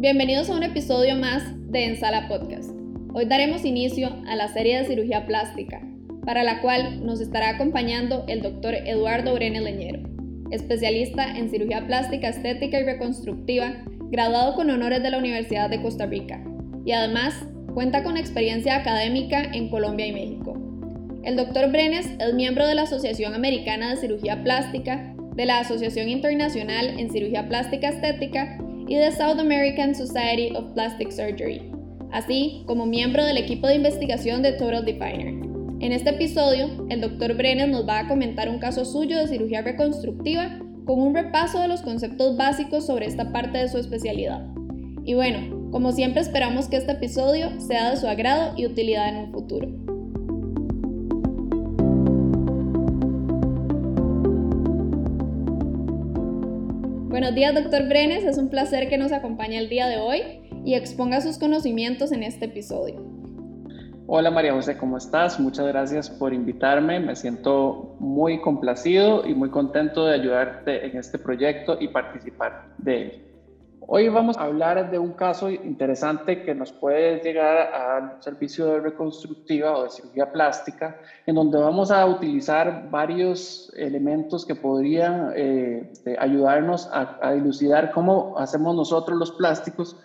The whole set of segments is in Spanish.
Bienvenidos a un episodio más de Ensala Podcast. Hoy daremos inicio a la serie de cirugía plástica, para la cual nos estará acompañando el doctor Eduardo Brene Leñero, especialista en cirugía plástica estética y reconstructiva, graduado con honores de la Universidad de Costa Rica, y además cuenta con experiencia académica en Colombia y México. El doctor Brenes es miembro de la Asociación Americana de Cirugía Plástica, de la Asociación Internacional en Cirugía Plástica Estética y de South American Society of Plastic Surgery, así como miembro del equipo de investigación de Total Definer. En este episodio, el Dr. Brennan nos va a comentar un caso suyo de cirugía reconstructiva con un repaso de los conceptos básicos sobre esta parte de su especialidad. Y bueno, como siempre esperamos que este episodio sea de su agrado y utilidad en un futuro. Buenos días, doctor Brenes. Es un placer que nos acompañe el día de hoy y exponga sus conocimientos en este episodio. Hola María José, ¿cómo estás? Muchas gracias por invitarme. Me siento muy complacido y muy contento de ayudarte en este proyecto y participar de él. Hoy vamos a hablar de un caso interesante que nos puede llegar al servicio de reconstructiva o de cirugía plástica, en donde vamos a utilizar varios elementos que podrían eh, ayudarnos a, a dilucidar cómo hacemos nosotros los plásticos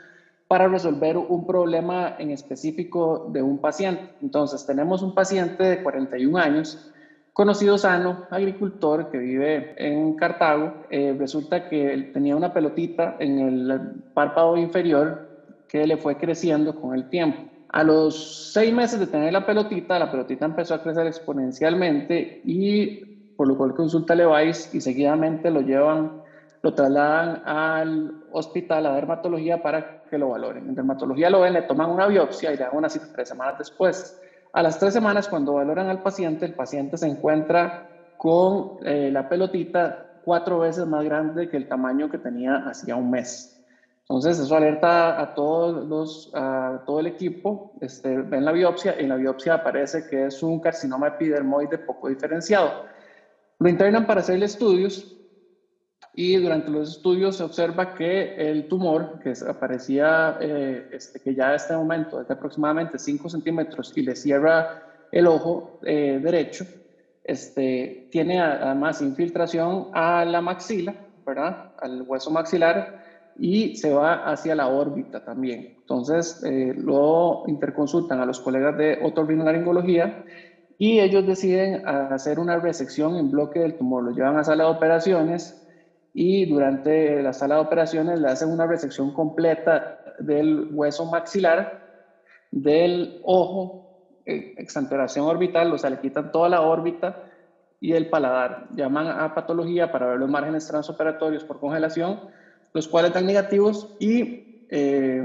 para resolver un problema en específico de un paciente. Entonces, tenemos un paciente de 41 años conocido sano, agricultor que vive en Cartago, eh, resulta que él tenía una pelotita en el párpado inferior que le fue creciendo con el tiempo. A los seis meses de tener la pelotita, la pelotita empezó a crecer exponencialmente y por lo cual consulta Levi's y seguidamente lo llevan, lo trasladan al hospital, a dermatología para que lo valoren. En dermatología lo ven, le toman una biopsia y le dan una cita tres semanas después. A las tres semanas, cuando valoran al paciente, el paciente se encuentra con eh, la pelotita cuatro veces más grande que el tamaño que tenía hacía un mes. Entonces, eso alerta a, todo el equipo. Este, ven la biopsia y en la biopsia aparece que es un carcinoma epidermoide poco diferenciado. Lo internan para hacerle estudios y durante los estudios se observa que el tumor, que aparecía, eh, este, que ya en este momento es de aproximadamente 5 centímetros y le cierra el ojo eh, derecho, este, tiene además infiltración a la maxila, ¿verdad? Al hueso maxilar y se va hacia la órbita también. Entonces eh, lo interconsultan a los colegas de otorrinolaringología y ellos deciden hacer una resección en bloque del tumor. Lo llevan a sala de operaciones y durante la sala de operaciones le hacen una resección completa del hueso maxilar, del ojo, eh, exanteración orbital, o sea, le quitan toda la órbita y el paladar. Llaman a patología para ver los márgenes transoperatorios por congelación, los cuales dan negativos y eh,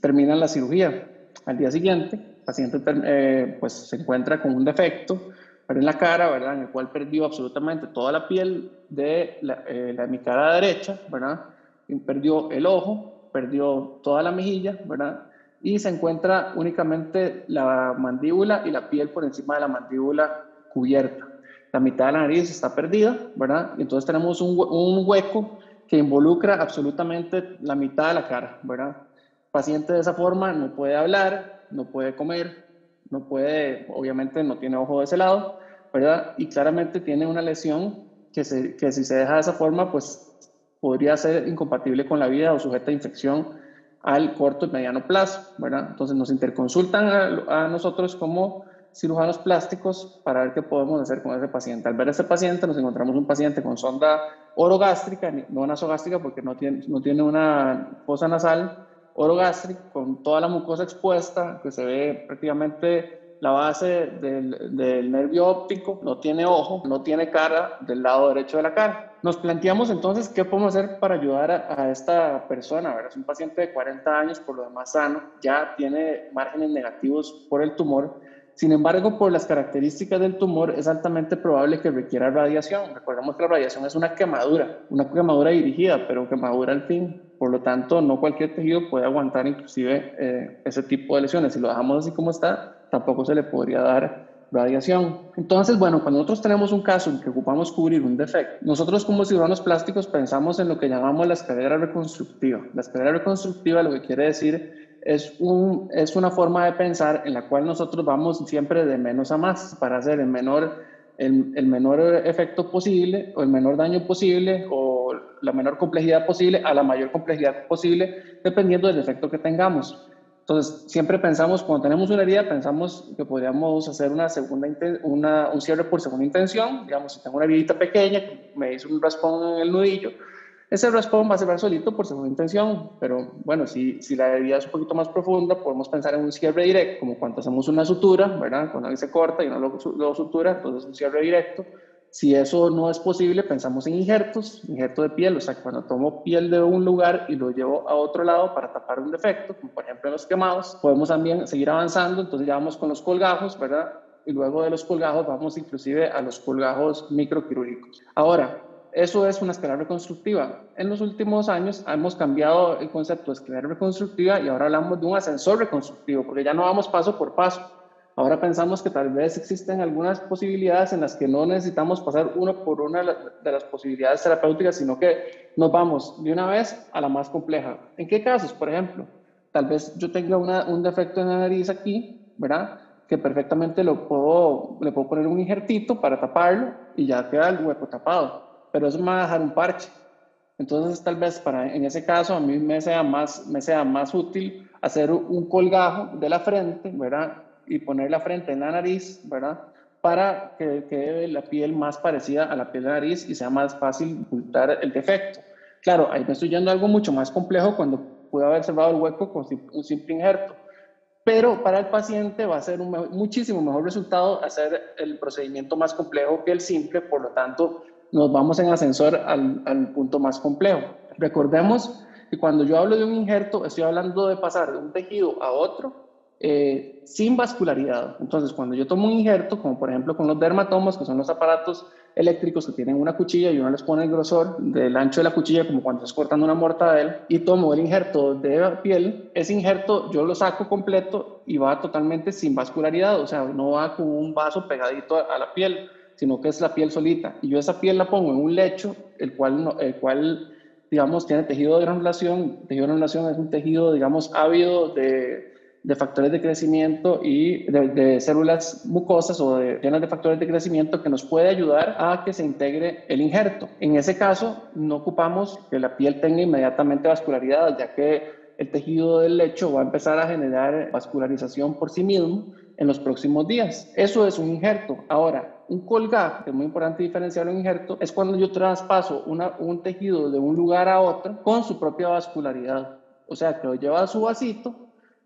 terminan la cirugía. Al día siguiente, el paciente eh, pues, se encuentra con un defecto en la cara, ¿verdad? En el cual perdió absolutamente toda la piel de la, eh, mi cara derecha, ¿verdad? Perdió el ojo, perdió toda la mejilla, ¿verdad? Y se encuentra únicamente la mandíbula y la piel por encima de la mandíbula cubierta. La mitad de la nariz está perdida, ¿verdad? Entonces tenemos un, un hueco que involucra absolutamente la mitad de la cara, ¿verdad? El paciente de esa forma no puede hablar, no puede comer, no puede, obviamente no tiene ojo de ese lado, ¿verdad? Y claramente tiene una lesión que, se, que si se deja de esa forma, pues podría ser incompatible con la vida o sujeta a infección al corto y mediano plazo, ¿verdad? Entonces nos interconsultan a, a, nosotros como cirujanos plásticos para ver qué podemos hacer con ese paciente. Al ver a ese paciente nos encontramos un paciente con sonda orogástrica, no nasogástrica porque no tiene, no tiene una fosa nasal, orogástrico con toda la mucosa expuesta, que se ve prácticamente la base del, del, nervio óptico, no tiene ojo, no tiene cara del lado derecho de la cara. Nos planteamos entonces qué podemos hacer para ayudar a, esta persona. Es un paciente de 40 años, por lo demás sano, ya tiene márgenes negativos por el tumor. Sin embargo, por las características del tumor, es altamente probable que requiera radiación. Recordemos que la radiación es una quemadura, una quemadura dirigida, pero quemadura al fin por lo tanto, no cualquier tejido puede aguantar inclusive eh, ese tipo de lesiones. Si lo dejamos así como está, tampoco se le podría dar radiación. Entonces, bueno, cuando nosotros tenemos un caso en que ocupamos cubrir un defecto, nosotros como cirujanos plásticos pensamos en lo que llamamos la escalera reconstructiva. La escalera reconstructiva lo que quiere decir es, un, es una forma de pensar en la cual nosotros vamos siempre de menos a más para hacer el menor, el, el menor efecto posible o el menor daño posible o la menor complejidad posible a la mayor complejidad posible dependiendo del efecto que tengamos. Entonces, siempre pensamos, cuando tenemos una herida, pensamos que podríamos hacer una segunda, una, un cierre por segunda intención. Digamos, si tengo una herida pequeña, me hizo un raspón en el nudillo, ese raspón va a cerrar solito por segunda intención, pero bueno, si, si la herida es un poquito más profunda, podemos pensar en un cierre directo, como cuando hacemos una sutura, ¿verdad? Cuando alguien se corta y uno lo, lo sutura, entonces un cierre directo. Si eso no es posible, pensamos en injertos, injerto de piel, o sea, cuando tomo piel de un lugar y lo llevo a otro lado para tapar un defecto, como por ejemplo en los quemados, podemos también seguir avanzando, entonces ya vamos con los colgajos, ¿verdad? Y luego de los colgajos vamos inclusive a los colgajos microquirúrgicos. Ahora, eso es una escalera reconstructiva. En los últimos años hemos cambiado el concepto de escalera reconstructiva y ahora hablamos de un ascensor reconstructivo, porque ya no vamos paso por paso Ahora pensamos que tal vez existen algunas posibilidades en las que no necesitamos pasar uno por una de las posibilidades terapéuticas, sino que nos vamos de una vez a la más compleja. ¿En qué casos? Por ejemplo, tal vez yo tenga un defecto en la nariz aquí, ¿verdad? Que perfectamente lo puedo, le puedo poner un injertito para taparlo y ya queda el hueco tapado. Pero va a dejar un parche. Entonces, tal vez para, en ese caso a mí me sea más, me sea más útil hacer un colgajo de la frente, ¿verdad? y poner la frente en la nariz, ¿verdad? Para que quede la piel más parecida a la piel de nariz y sea más fácil ocultar el defecto. Claro, ahí me estoy yendo algo mucho más complejo cuando pude haber cerrado el hueco con un simple injerto. Pero para el paciente va a ser un muchísimo mejor resultado hacer el procedimiento más complejo que el simple, por lo tanto nos vamos en ascensor al, punto más complejo. Recordemos que cuando yo hablo de un injerto, estoy hablando de pasar de un tejido a otro eh, sin vascularidad. Entonces, cuando yo tomo un injerto, como por ejemplo con los dermatomos, que son los aparatos eléctricos que tienen una cuchilla y uno les pone el grosor del ancho de la cuchilla, como cuando estás cortando una mortadela, y tomo el injerto de piel, ese injerto yo lo saco completo y va totalmente sin vascularidad, o sea, no va con un vaso pegadito a, la piel, sino que es la piel solita. Y yo esa piel la pongo en un lecho, el cual, el cual digamos, tiene tejido de granulación. Tejido de granulación es un tejido, digamos, ávido de de factores de crecimiento y de, células mucosas o de llenas de factores de crecimiento que nos puede ayudar a que se integre el injerto. En ese caso, no ocupamos que la piel tenga inmediatamente vascularidad, ya que el tejido del lecho va a empezar a generar vascularización por sí mismo en los próximos días. Eso es un injerto. Ahora, un colgajo, que es muy importante diferenciar un injerto, es cuando yo traspaso una, un tejido de un lugar a otro con su propia vascularidad. O sea, que lo lleva a su vasito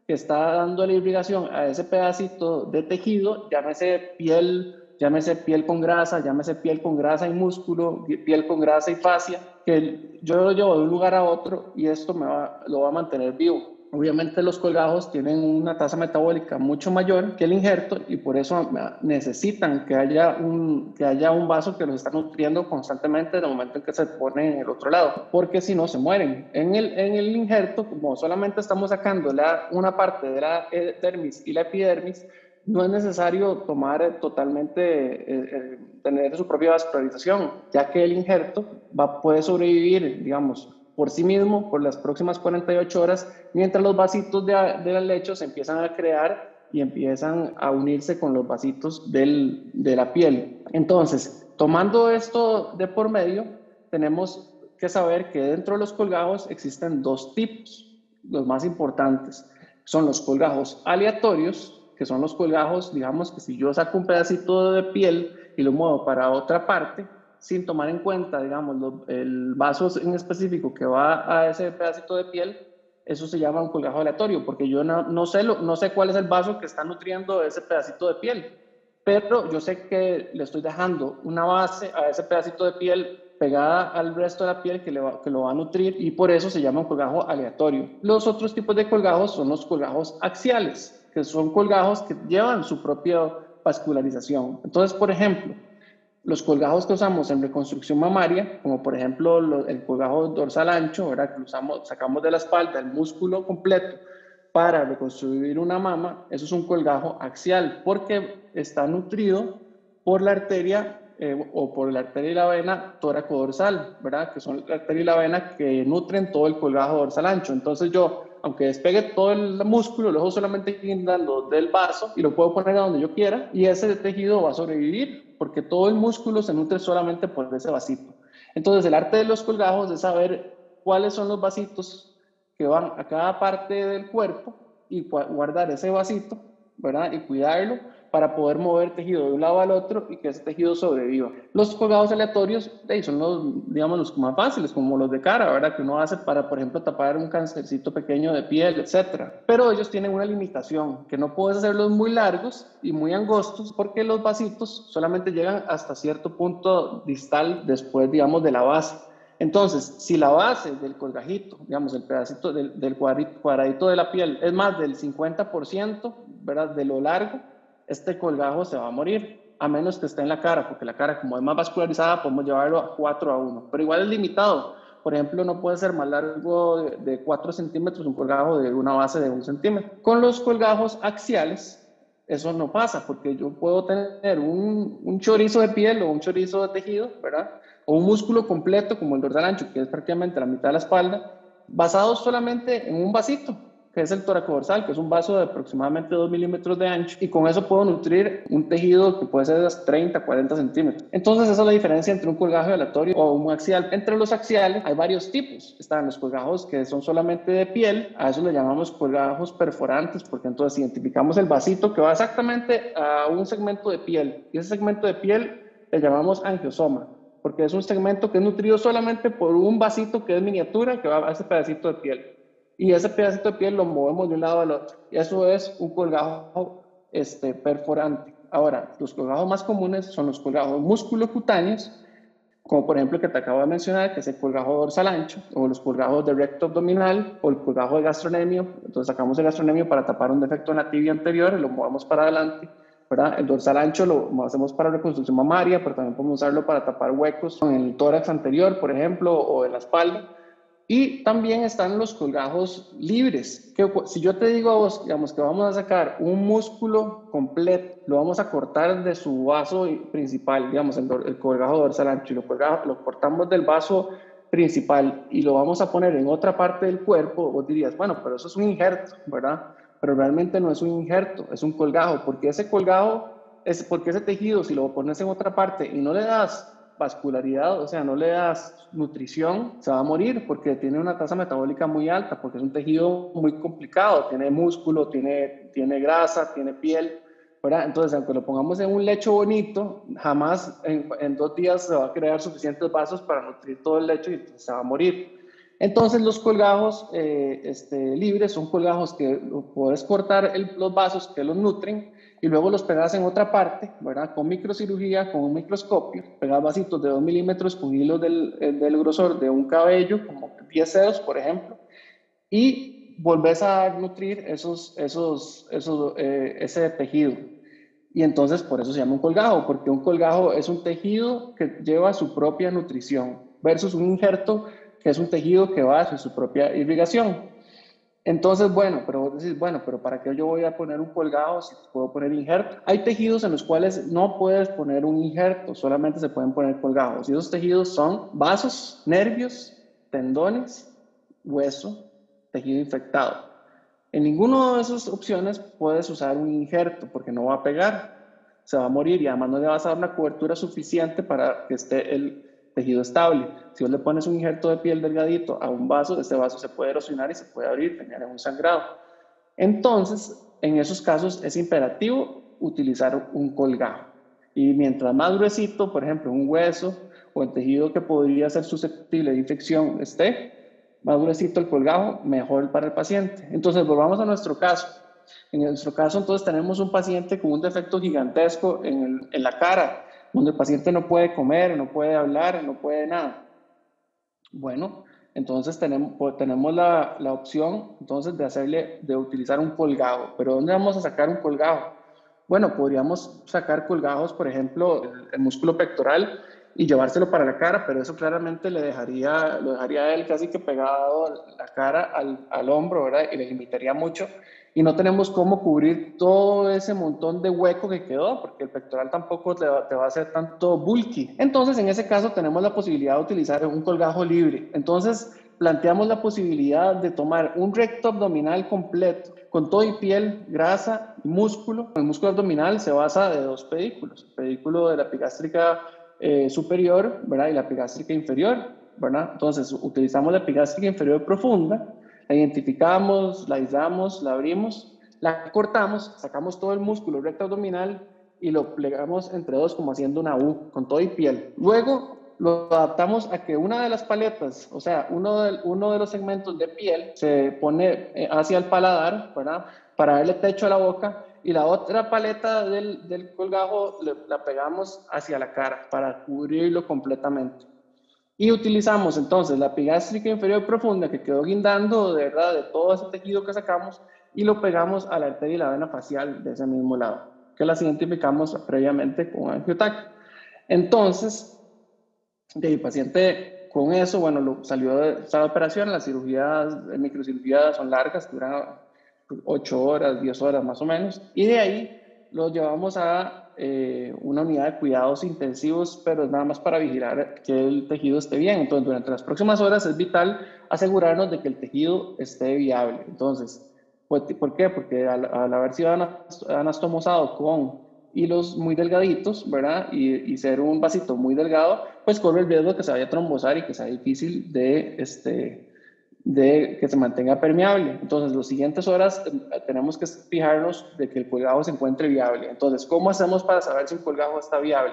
que está dando la irrigación a ese pedacito de tejido, llámese piel, llámese piel con grasa, llámese piel con grasa y músculo, piel con grasa y fascia, que yo lo llevo de un lugar a otro y esto me va, lo va a mantener vivo. Obviamente los colgajos tienen una tasa metabólica mucho mayor que el injerto y por eso necesitan que haya un, que haya un vaso que los está nutriendo constantemente en el momento en que se pone en el otro lado, porque si no se mueren. En el, en el injerto, como solamente estamos sacando la, una parte de la dermis y la epidermis, no es necesario tomar totalmente, eh, eh, tener su propia vascularización, ya que el injerto va, puede sobrevivir, digamos, por sí mismo por las próximas 48 horas, mientras los vasitos de, de leche se empiezan a crear y empiezan a unirse con los vasitos del, de la piel. Entonces, tomando esto de por medio, tenemos que saber que dentro de los colgajos existen dos tipos, los más importantes. Son los colgajos aleatorios, que son los colgajos, digamos que si yo saco un pedacito de piel y lo muevo para otra parte, sin tomar en cuenta, digamos, el vaso en específico que va a ese pedacito de piel, eso se llama un colgajo aleatorio, porque yo no, no, sé, no sé cuál es el vaso que está nutriendo ese pedacito de piel, pero yo sé que le estoy dejando una base a ese pedacito de piel pegada al resto de la piel que, le que lo va a nutrir y por eso se llama un colgajo aleatorio. Los otros tipos de colgajos son los colgajos axiales, que son colgajos que llevan su propia vascularización. Entonces, por ejemplo, los colgajos que usamos en reconstrucción mamaria, como por ejemplo el colgajo dorsal ancho, ¿verdad? que usamos, sacamos de la espalda el músculo completo para reconstruir una mama, eso es un colgajo axial, porque está nutrido por la arteria eh, o por la arteria y la vena tóraco-dorsal, ¿verdad? Que son la arteria y la vena que nutren todo el colgajo dorsal ancho. Entonces yo, aunque despegue todo el músculo, lo dejo solamente guindando del vaso y lo puedo poner a donde yo quiera y ese tejido va a sobrevivir porque todo el músculo se nutre solamente por ese vasito. Entonces el arte de los colgajos es saber cuáles son los vasitos que van a cada parte del cuerpo y guardar ese vasito, ¿verdad? Y cuidarlo para poder mover tejido de un lado al otro y que ese tejido sobreviva. Los colgados aleatorios son los, digamos, los más fáciles, como los de cara, ¿verdad? Que uno hace para, por ejemplo, tapar un cancercito pequeño de piel, etc. Pero ellos tienen una limitación, que no puedes hacerlos muy largos y muy angostos porque los vasitos solamente llegan hasta cierto punto distal después, digamos, de la base. Entonces, si la base del colgajito, digamos, el pedacito del, del cuadradito de la piel es más del 50%, ¿verdad? De lo largo, este colgajo se va a morir, a menos que esté en la cara, porque la cara como es más vascularizada podemos llevarlo a 4 a 1, pero igual es limitado. Por ejemplo, no puede ser más largo de 4 centímetros un colgajo de una base de 1 centímetro. Con los colgajos axiales, eso no pasa, porque yo puedo tener un, un chorizo de piel o un chorizo de tejido, ¿verdad? O un músculo completo como el dorsal ancho, que es prácticamente la mitad de la espalda, basado solamente en un vasito, que es el dorsal, que es un vaso de aproximadamente 2 milímetros de ancho, y con eso puedo nutrir un tejido que puede ser de 30, 40 centímetros. Entonces, esa es la diferencia entre un colgajo aleatorio o un axial. Entre los axiales hay varios tipos. Están los colgajos que son solamente de piel, a eso le llamamos colgajos perforantes, porque entonces identificamos el vasito que va exactamente a un segmento de piel, y ese segmento de piel le llamamos angiosoma porque es un segmento que es nutrido solamente por un vasito que es miniatura que va a ese pedacito de piel y ese pedacito de piel lo movemos de un lado al otro. Y eso es un colgajo este, perforante. Ahora, los colgajos más comunes son los colgajos musculocutáneos, como por ejemplo el que te acabo de mencionar, que es el colgajo dorsal ancho, o los colgajos de recto abdominal, o el colgajo de gastronemio. Entonces sacamos el gastronemio para tapar un defecto en la tibia anterior y lo movemos para adelante. ¿Verdad? El dorsal ancho lo hacemos para reconstrucción mamaria, pero también podemos usarlo para tapar huecos en el tórax anterior, por ejemplo, o en la espalda. Y también están los colgajos libres, que si yo te digo a vos, digamos, que vamos a sacar un músculo completo, lo vamos a cortar de su vaso principal, digamos, el, colgajo dorsal ancho, y lo, lo cortamos del vaso principal y lo vamos a poner en otra parte del cuerpo, vos dirías, bueno, pero eso es un injerto, ¿verdad? Pero realmente no es un injerto, es un colgajo, porque ese colgajo, es porque ese tejido, si lo pones en otra parte y no le das vascularidad, o sea, no le das nutrición, se va a morir porque tiene una tasa metabólica muy alta, porque es un tejido muy complicado, tiene músculo, tiene, tiene grasa, tiene piel, ¿verdad? Entonces, aunque lo pongamos en un lecho bonito, jamás en, dos días se va a crear suficientes vasos para nutrir todo el lecho y se va a morir. Entonces, los colgajos eh, este, libres son colgajos que puedes cortar los vasos que los nutren y luego los pegas en otra parte, ¿verdad? Con microcirugía, con un microscopio, pegas vasitos de 2 milímetros con del, eh, del, grosor de un cabello, como 10 dedos, por ejemplo, y volvés a nutrir esos, esos, esos, eh, ese tejido. Y entonces por eso se llama un colgajo, porque un colgajo es un tejido que lleva su propia nutrición, versus un injerto que es un tejido que va hacia su propia irrigación. Entonces, bueno, pero vos decís, bueno, pero ¿para qué yo voy a poner un colgado si puedo poner injerto? Hay tejidos en los cuales no puedes poner un injerto, solamente se pueden poner colgados. Y esos tejidos son vasos, nervios, tendones, hueso, tejido infectado. En ninguna de esas opciones puedes usar un injerto porque no va a pegar, se va a morir y además no le vas a dar una cobertura suficiente para que esté el, tejido estable. Si vos le pones un injerto de piel delgadito a un vaso, este vaso se puede erosionar y se puede abrir, tener un sangrado. Entonces, en esos casos es imperativo utilizar un colgajo. Y mientras más gruesito, por ejemplo, un hueso o el tejido que podría ser susceptible de infección esté, más gruesito el colgajo, mejor para el paciente. Entonces, volvamos a nuestro caso. En nuestro caso, entonces, tenemos un paciente con un defecto gigantesco en la cara, donde el paciente no puede comer, no puede hablar, no puede nada. Bueno, entonces tenemos, tenemos la, la, opción entonces de hacerle, de utilizar un colgado. Pero ¿dónde vamos a sacar un colgado? Bueno, podríamos sacar colgados, por ejemplo, el, músculo pectoral y llevárselo para la cara, pero eso claramente le dejaría, lo dejaría a él casi que pegado la cara al, al hombro, ¿verdad? Y le limitaría mucho y no tenemos cómo cubrir todo ese montón de hueco que quedó, porque el pectoral tampoco te va, te va, a hacer tanto bulky. Entonces, en ese caso, tenemos la posibilidad de utilizar un colgajo libre. Entonces, planteamos la posibilidad de tomar un recto abdominal completo, con todo y piel, grasa y músculo. El músculo abdominal se basa de dos pedículos, el pedículo de la epigástrica eh, superior ¿verdad? y la epigástrica inferior. ¿verdad? Entonces, utilizamos la epigástrica inferior profunda, la identificamos, la aislamos, la abrimos, la cortamos, sacamos todo el músculo recto abdominal y lo plegamos entre dos como haciendo una U con todo y piel. Luego lo adaptamos a que una de las paletas, o sea, uno de, uno de los segmentos de piel se pone eh, hacia el paladar, ¿verdad? Para darle techo a la boca y la otra paleta del, del colgajo la pegamos hacia la cara para cubrirlo completamente. Y utilizamos entonces la epigástrica inferior profunda que quedó guindando de verdad de todo ese tejido que sacamos y lo pegamos a la arteria y la vena facial de ese mismo lado, que las identificamos previamente con angiotac. Entonces, el paciente con eso, bueno, lo, salió de esta operación, las cirugías, microcirugías son largas, duran 8 horas, 10 horas más o menos, y de ahí lo llevamos a eh, una unidad de cuidados intensivos, pero es nada más para vigilar que el tejido esté bien. Entonces, durante las próximas horas es vital asegurarnos de que el tejido esté viable. Entonces, pues, ¿por qué? Porque al, haber sido anastomosado con hilos muy delgaditos, ¿verdad? Y, y, ser un vasito muy delgado, pues corre el riesgo de que se vaya a trombosar y que sea difícil de, este, de que se mantenga permeable. Entonces, las siguientes horas eh, tenemos que fijarnos de que el colgajo se encuentre viable. Entonces, ¿cómo hacemos para saber si un colgajo está viable?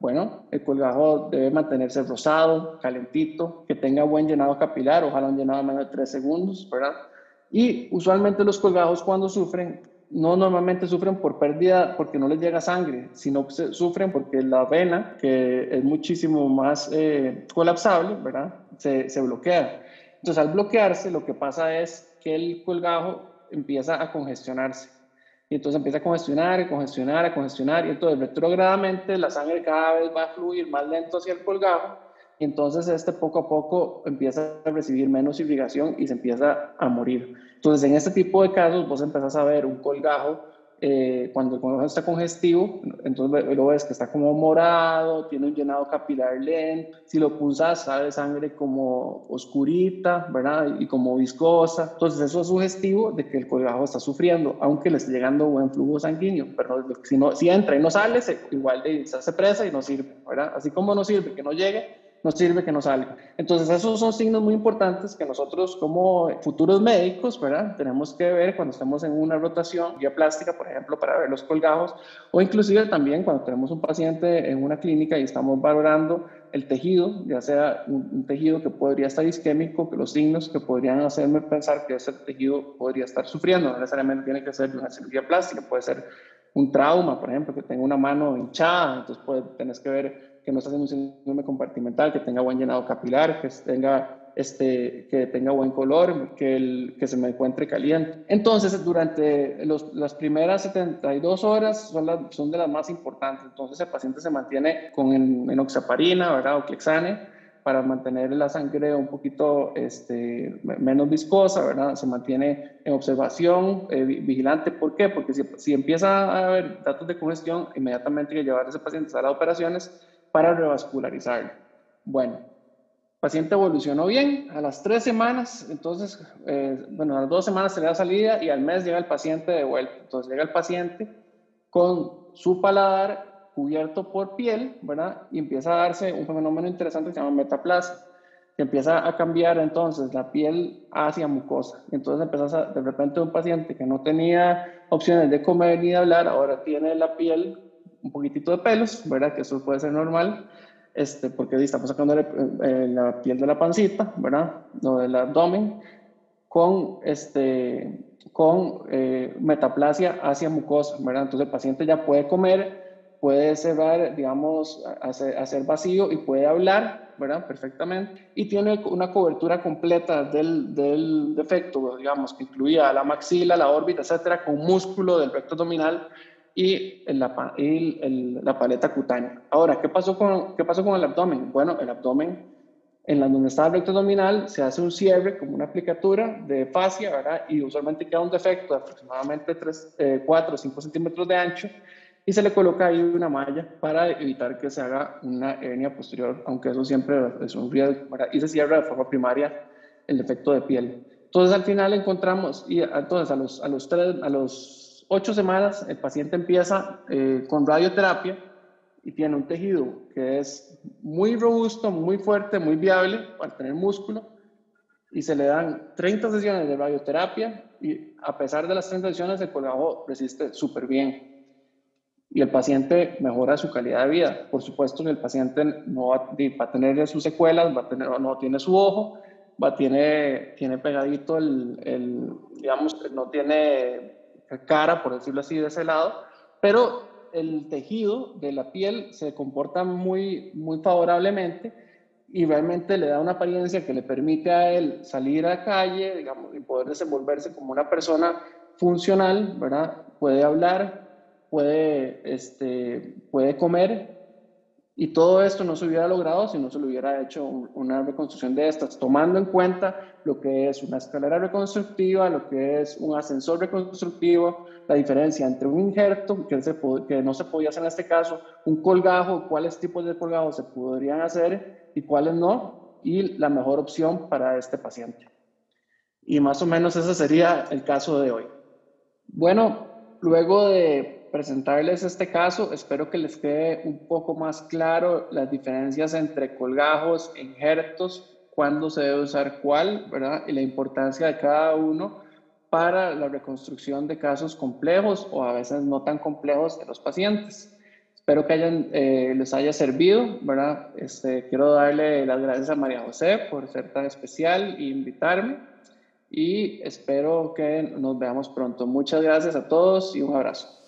Bueno, el colgajo debe mantenerse rosado, calentito, que tenga buen llenado capilar, ojalá un llenado de menos de 3 segundos, ¿verdad? Y usualmente los colgajos cuando sufren, no normalmente sufren por pérdida porque no les llega sangre, sino que sufren porque la vena, que es muchísimo más eh, colapsable, ¿verdad? Se, se bloquea. Entonces, al bloquearse, lo que pasa es que el colgajo empieza a congestionarse. Y entonces empieza a congestionar, a congestionar, a congestionar. Y entonces, retrogradamente, la sangre cada vez va a fluir más lento hacia el colgajo. Y entonces, este poco a poco empieza a recibir menos irrigación y se empieza a morir. Entonces, en este tipo de casos, vos empezás a ver un colgajo eh, cuando el colgajo está congestivo, entonces lo ves que está como morado, tiene un llenado capilar lento, si lo pulsas sale sangre como oscurita, ¿verdad? Y como viscosa. Entonces eso es sugestivo de que el colgajo está sufriendo, aunque le esté llegando buen flujo sanguíneo, pero si, no, si entra y no sale, se, igual se hace presa y no sirve, ¿verdad? Así como no sirve que no llegue, no sirve que no salga. Entonces, esos son signos muy importantes que nosotros como futuros médicos, ¿verdad? Tenemos que ver cuando estamos en una rotación vía plástica, por ejemplo, para ver los colgajos, o inclusive también cuando tenemos un paciente en una clínica y estamos valorando el tejido, ya sea un, tejido que podría estar isquémico, que los signos que podrían hacerme pensar que ese tejido podría estar sufriendo, no necesariamente tiene que ser una cirugía plástica, puede ser un trauma, por ejemplo, que tenga una mano hinchada, entonces puede, tenés que ver que no haciendo un síndrome compartimental, que tenga buen llenado capilar, que tenga, este, que tenga buen color, que, el, que se me encuentre caliente. Entonces, durante los, las primeras 72 horas son, las, son de las más importantes. Entonces, el paciente se mantiene con enoxaparina, ¿verdad? O clexane, para mantener la sangre un poquito este, menos viscosa, ¿verdad? Se mantiene en observación, eh, vigilante. ¿Por qué? Porque si, si, empieza a haber datos de congestión, inmediatamente hay que llevar a ese paciente a las operaciones para revascularizarlo. Bueno, paciente evolucionó bien, a las tres semanas, entonces, eh, bueno, a las dos semanas se le da salida y al mes llega el paciente de vuelta. Entonces llega el paciente con su paladar cubierto por piel, ¿verdad? Y empieza a darse un fenómeno interesante que se llama metaplasia, empieza a cambiar entonces la piel hacia mucosa. Entonces empieza de repente un paciente que no tenía opciones de comer ni de hablar, ahora tiene la piel un poquitito de pelos, ¿verdad? Que eso puede ser normal, este, porque estamos sacando eh, la piel de la pancita, ¿verdad? No del abdomen, con, este, con eh, metaplasia hacia mucosa, ¿verdad? Entonces el paciente ya puede comer, puede cerrar, digamos, hacer, vacío y puede hablar, ¿verdad? Perfectamente. Y tiene una cobertura completa del, del defecto, digamos, que incluía la maxila, la órbita, etcétera, con músculo del recto abdominal y, la, y la paleta cutánea. Ahora, ¿qué pasó, con, ¿qué pasó con el abdomen? Bueno, el abdomen en la donde está el recto abdominal se hace un cierre como una aplicatura de fascia, ¿verdad? Y usualmente queda un defecto de aproximadamente 3, 4 o 5 centímetros de ancho y se le coloca ahí una malla para evitar que se haga una hernia posterior, aunque eso siempre es un riesgo, ¿verdad? Y se cierra de forma primaria el defecto de piel. Entonces al final encontramos, y entonces a los, a los, tres, a los 8 semanas el paciente empieza eh, con radioterapia y tiene un tejido que es muy robusto, muy fuerte, muy viable para tener músculo y se le dan 30 sesiones de radioterapia y a pesar de las 30 sesiones el colgajo resiste súper bien y el paciente mejora su calidad de vida. Por supuesto el paciente no va, a tener sus secuelas, va a tener, no tiene su ojo, va, tiene, tiene pegadito el, el, digamos, no tiene cara, por decirlo así, de ese lado, pero el tejido de la piel se comporta muy, muy favorablemente y realmente le da una apariencia que le permite a él salir a la calle, digamos, y poder desenvolverse como una persona funcional, ¿verdad? Puede hablar, puede, este, puede comer y todo esto no se hubiera logrado si no se le hubiera hecho una reconstrucción de estas, tomando en cuenta lo que es una escalera reconstructiva, lo que es un ascensor reconstructivo, la diferencia entre un injerto, que, no se podía hacer en este caso, un colgajo, cuáles tipos de colgajos se podrían hacer y cuáles no, y la mejor opción para este paciente. Y más o menos ese sería el caso de hoy. Bueno, luego de presentarles este caso. Espero que les quede un poco más claro las diferencias entre colgajos, injertos, cuándo se debe usar cuál, ¿verdad? Y la importancia de cada uno para la reconstrucción de casos complejos o a veces no tan complejos de los pacientes. Espero que hayan, eh, les haya servido, ¿verdad? Este, quiero darle las gracias a María José por ser tan especial e invitarme y espero que nos veamos pronto. Muchas gracias a todos y un abrazo.